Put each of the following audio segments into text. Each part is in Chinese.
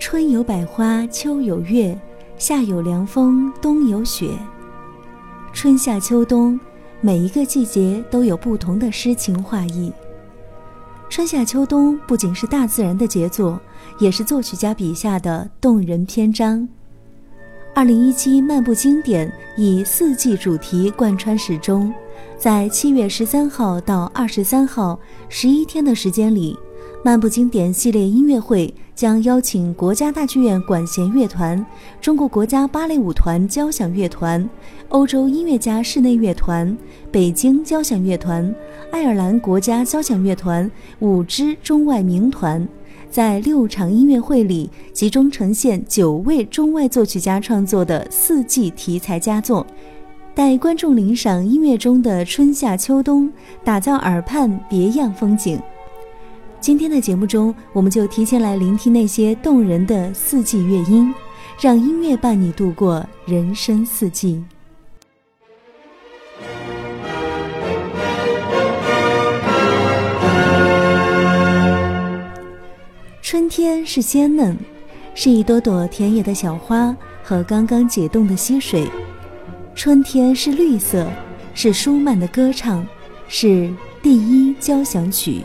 春有百花，秋有月，夏有凉风，冬有雪。春夏秋冬，每一个季节都有不同的诗情画意。春夏秋冬不仅是大自然的杰作，也是作曲家笔下的动人篇章。二零一七漫步经典以四季主题贯穿始终，在七月十三号到二十三号十一天的时间里，漫步经典系列音乐会将邀请国家大剧院管弦乐团、中国国家芭蕾舞团交响乐团、欧洲音乐家室内乐团、北京交响乐团、爱尔兰国家交响乐团五支中外名团。在六场音乐会里，集中呈现九位中外作曲家创作的四季题材佳作，带观众领赏音乐中的春夏秋冬，打造耳畔别样风景。今天的节目中，我们就提前来聆听那些动人的四季乐音，让音乐伴你度过人生四季。春天是鲜嫩，是一朵朵田野的小花和刚刚解冻的溪水；春天是绿色，是舒曼的歌唱，是第一交响曲。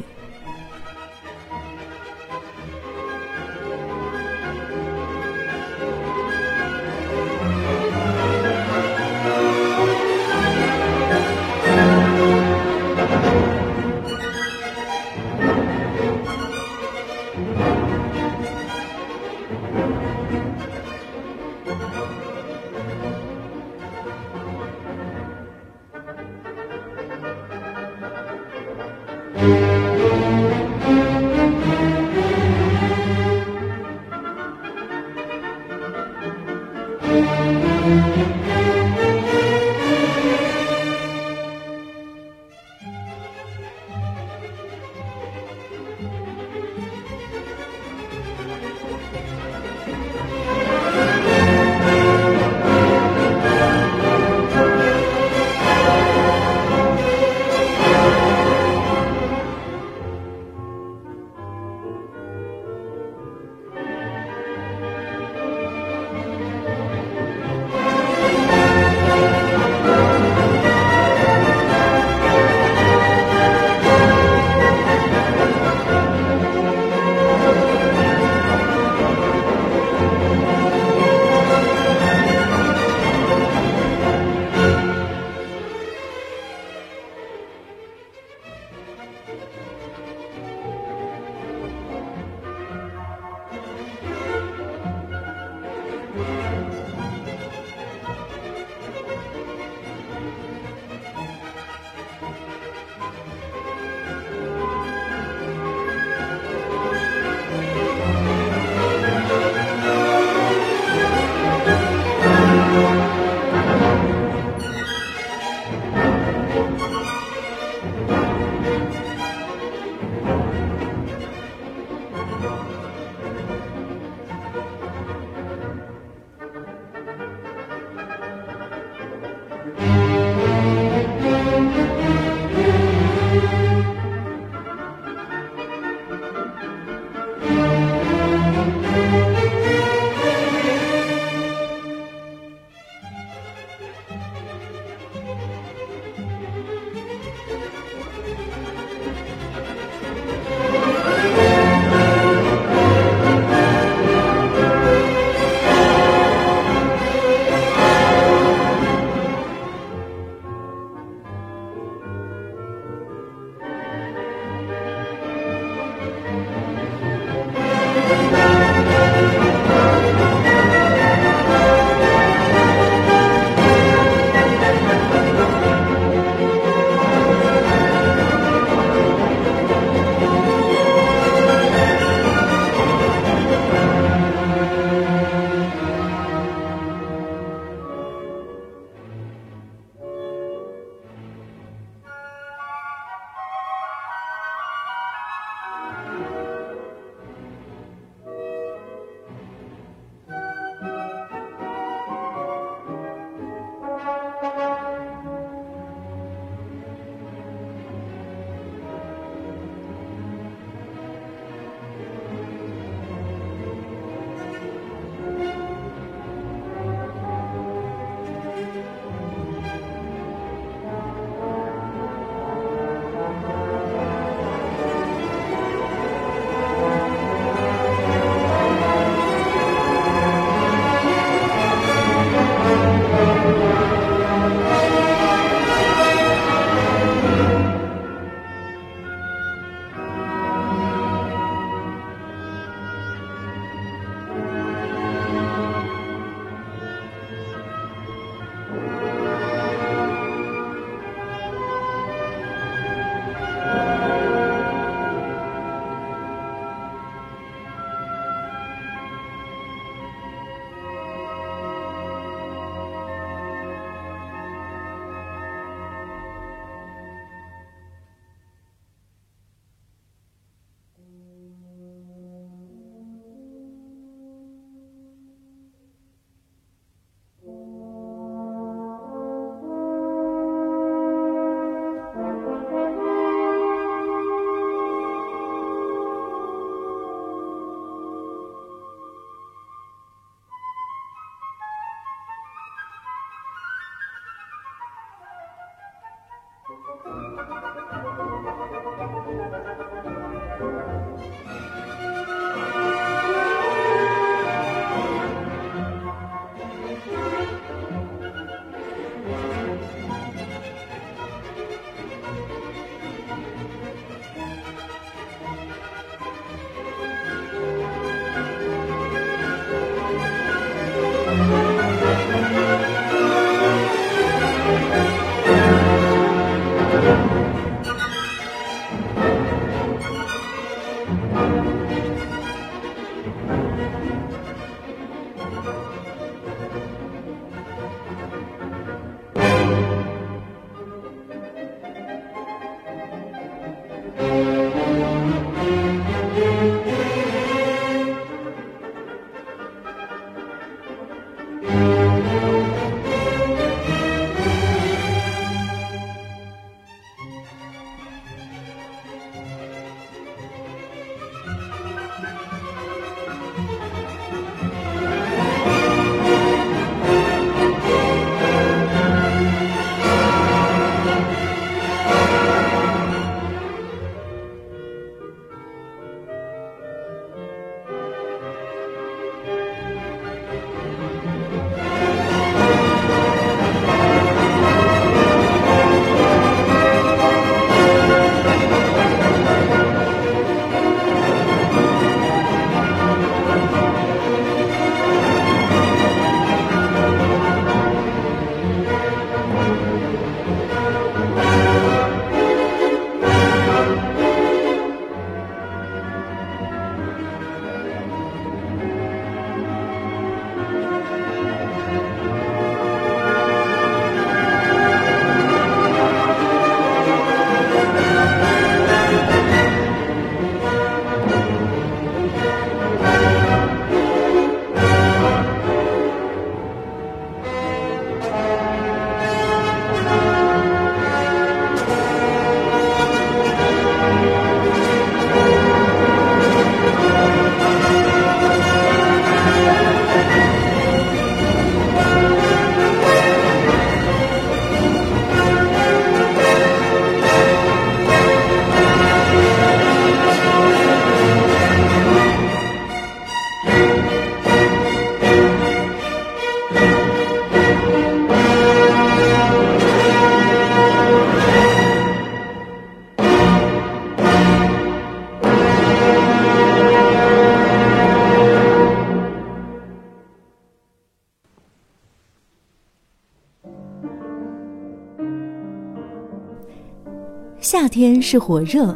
夏天是火热，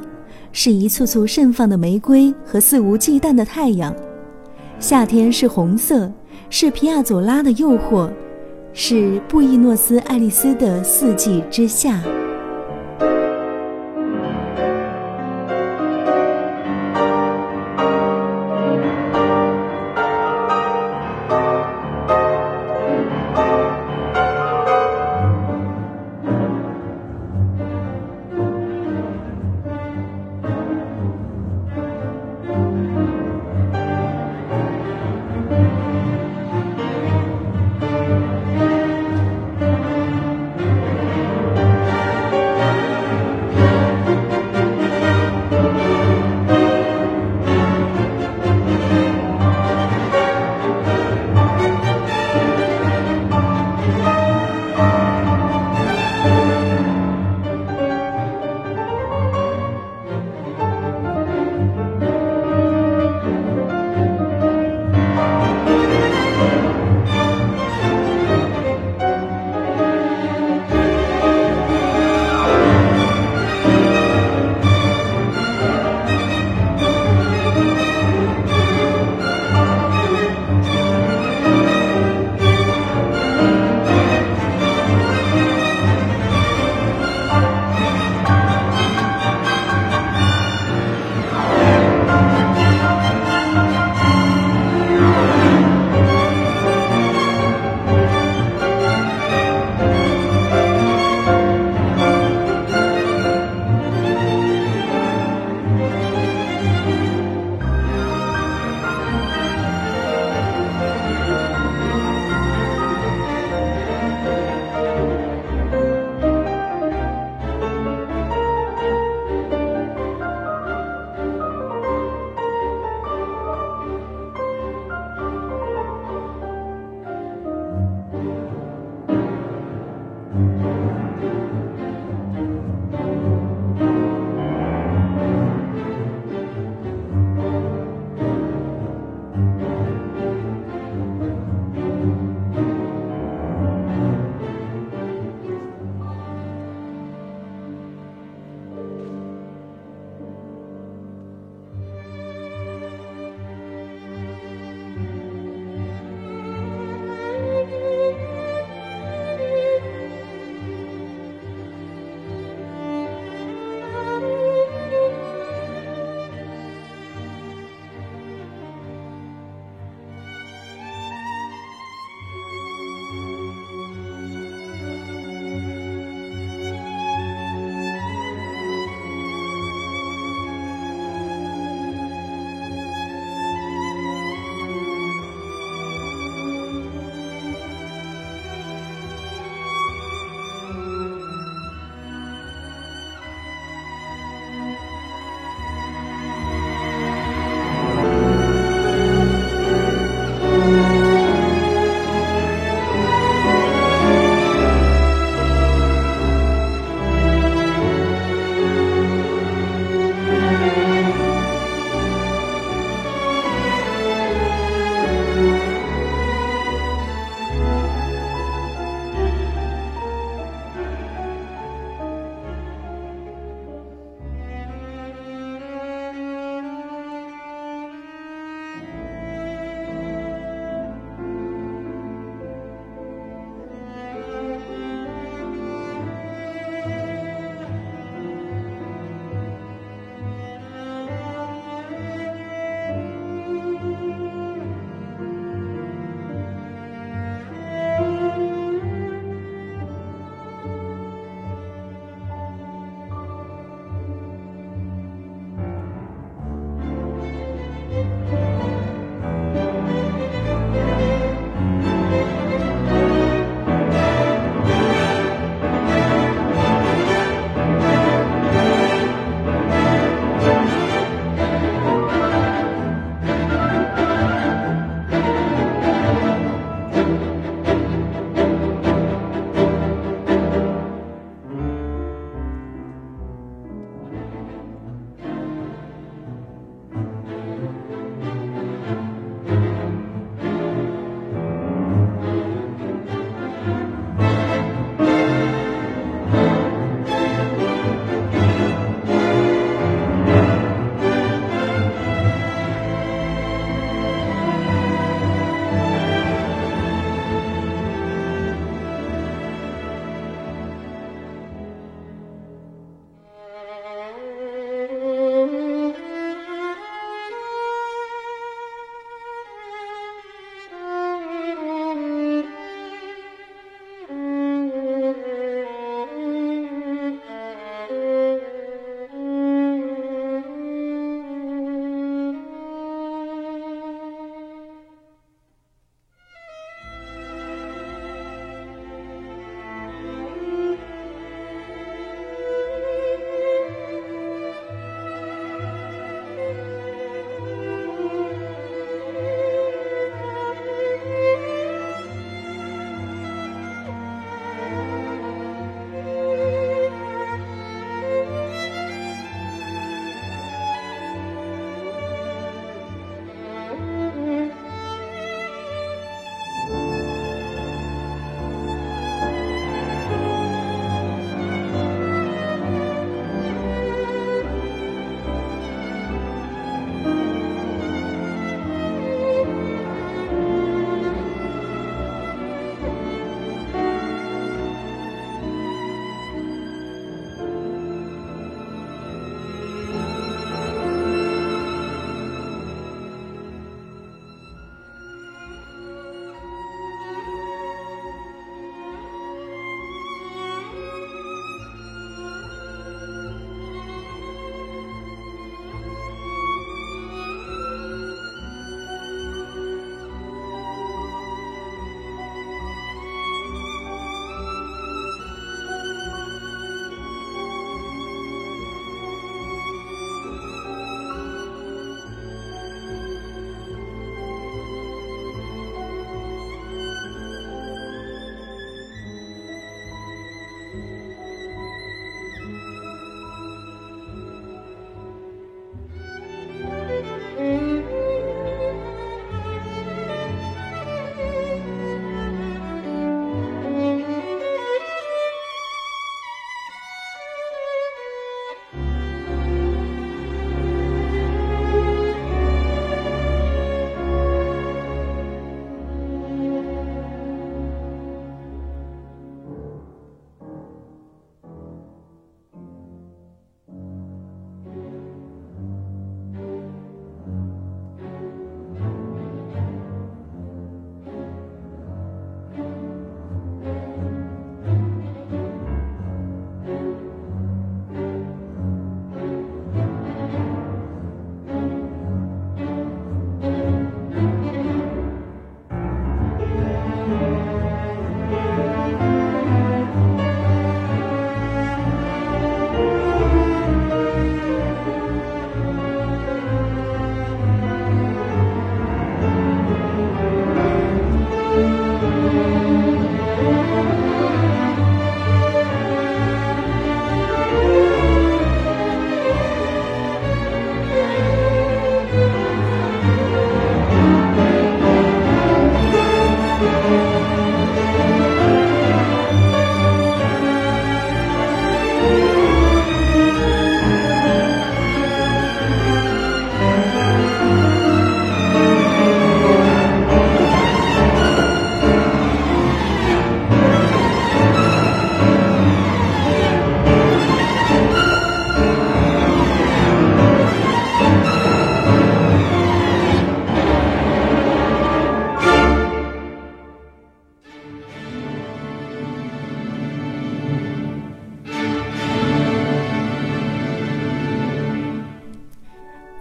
是一簇簇盛放的玫瑰和肆无忌惮的太阳；夏天是红色，是皮亚佐拉的诱惑，是布宜诺斯艾利斯的四季之夏。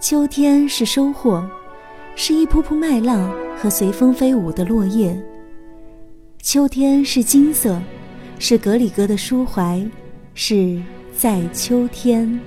秋天是收获，是一铺铺麦浪和随风飞舞的落叶；秋天是金色，是格里格的抒怀，是在秋天。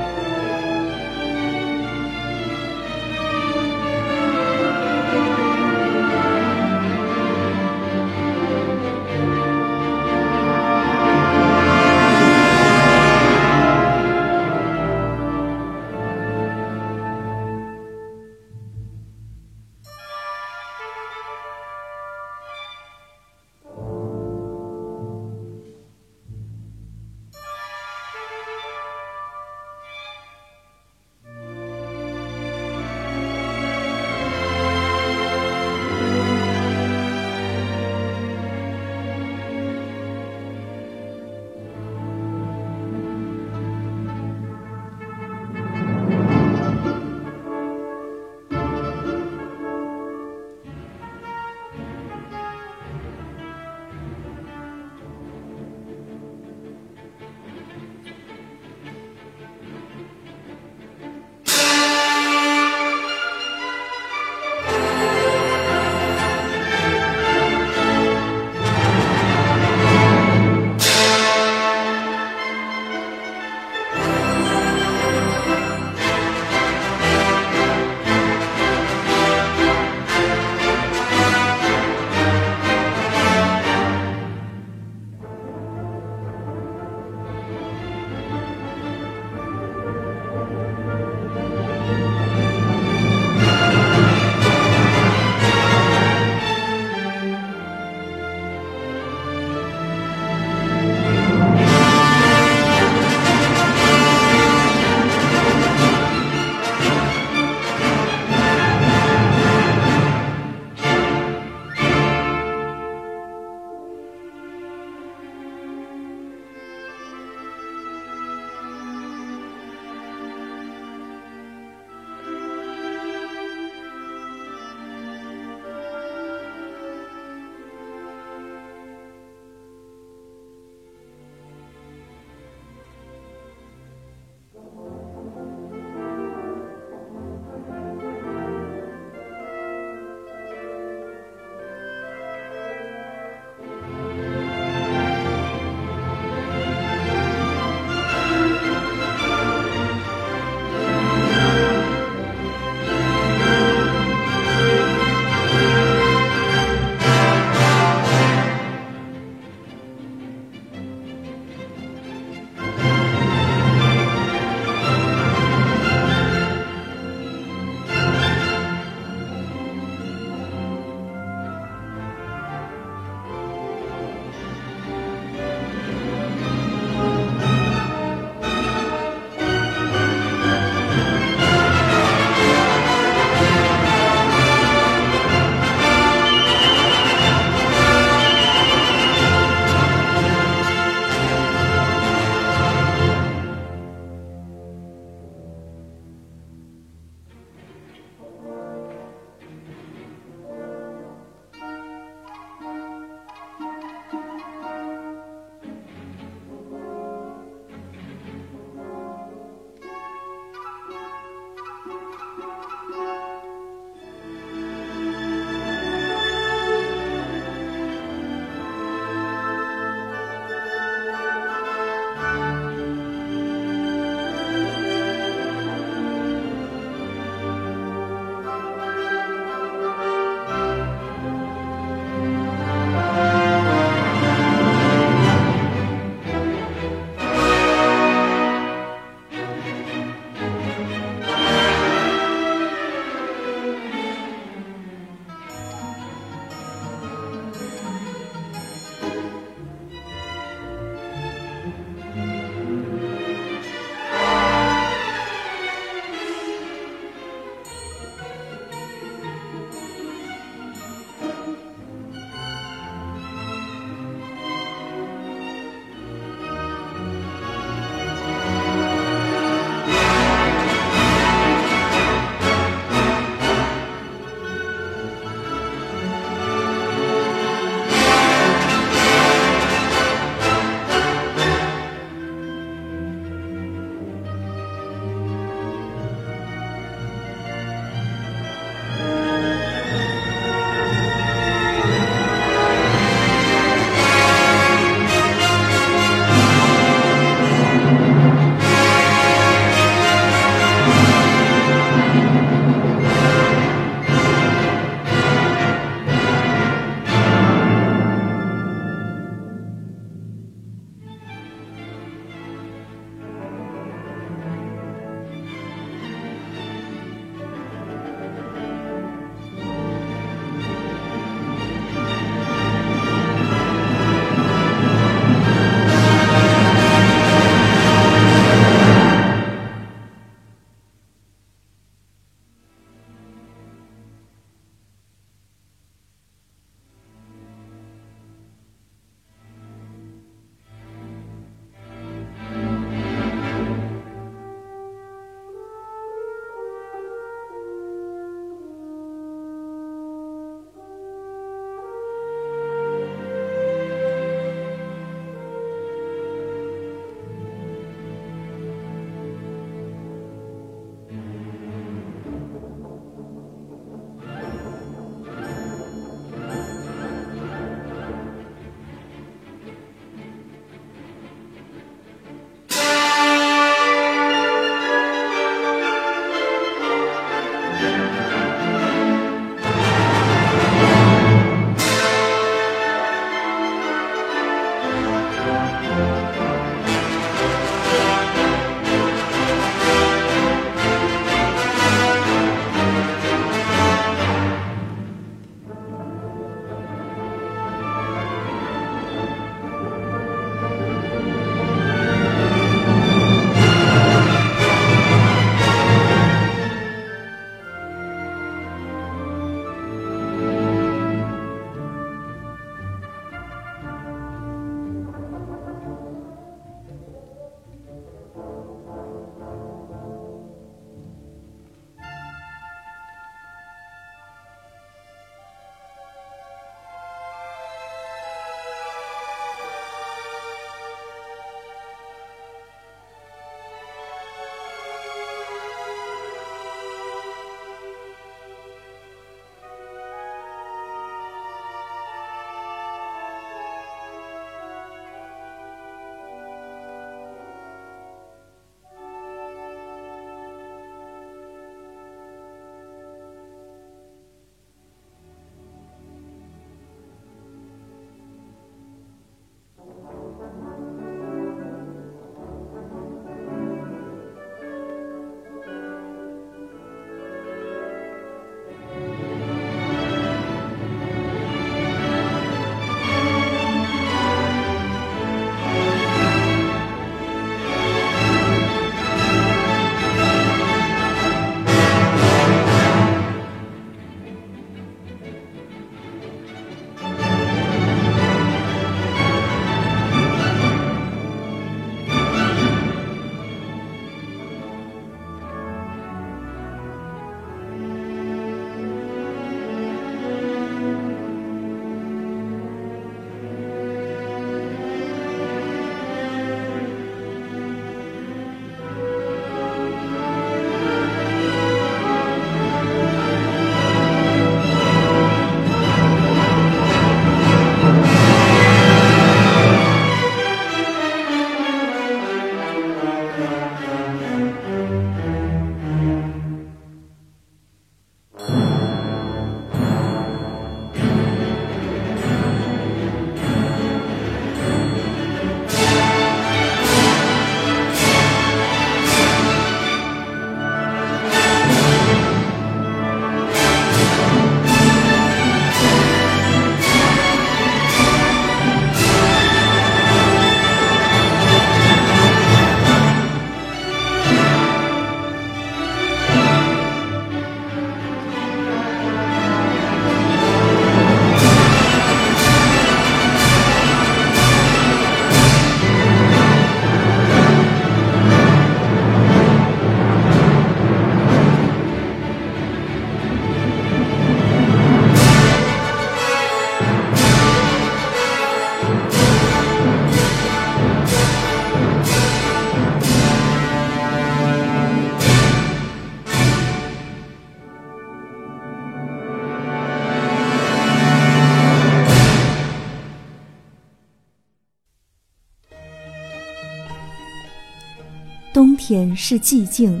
是寂静，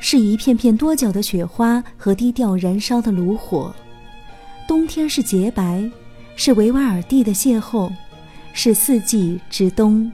是一片片多角的雪花和低调燃烧的炉火；冬天是洁白，是维瓦尔第的邂逅，是四季之冬。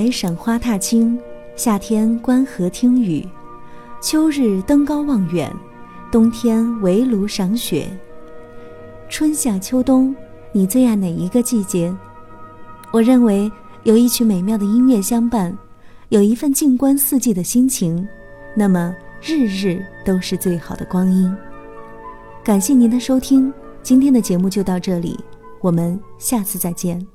来赏花踏青，夏天观河听雨，秋日登高望远，冬天围炉赏雪。春夏秋冬，你最爱哪一个季节？我认为有一曲美妙的音乐相伴，有一份静观四季的心情，那么日日都是最好的光阴。感谢您的收听，今天的节目就到这里，我们下次再见。